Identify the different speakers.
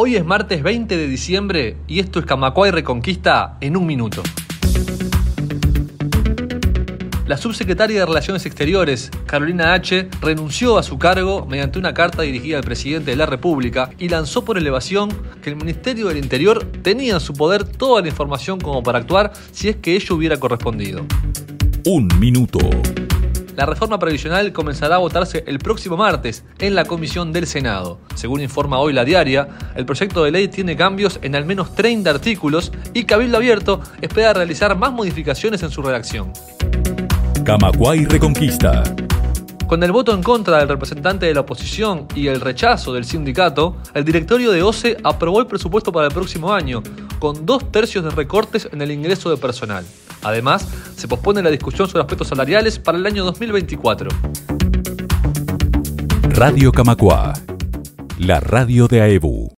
Speaker 1: Hoy es martes 20 de diciembre y esto es Camacuay Reconquista en un minuto. La subsecretaria de Relaciones Exteriores, Carolina H., renunció a su cargo mediante una carta dirigida al presidente de la República y lanzó por elevación que el Ministerio del Interior tenía en su poder toda la información como para actuar si es que ello hubiera correspondido.
Speaker 2: Un minuto.
Speaker 1: La reforma previsional comenzará a votarse el próximo martes en la comisión del Senado. Según informa hoy la diaria, el proyecto de ley tiene cambios en al menos 30 artículos y Cabildo Abierto espera realizar más modificaciones en su redacción.
Speaker 2: Camacuay Reconquista.
Speaker 1: Con el voto en contra del representante de la oposición y el rechazo del sindicato, el directorio de OCE aprobó el presupuesto para el próximo año, con dos tercios de recortes en el ingreso de personal. Además, se pospone la discusión sobre aspectos salariales para el año 2024.
Speaker 2: Radio Camacua, la radio de AEBU.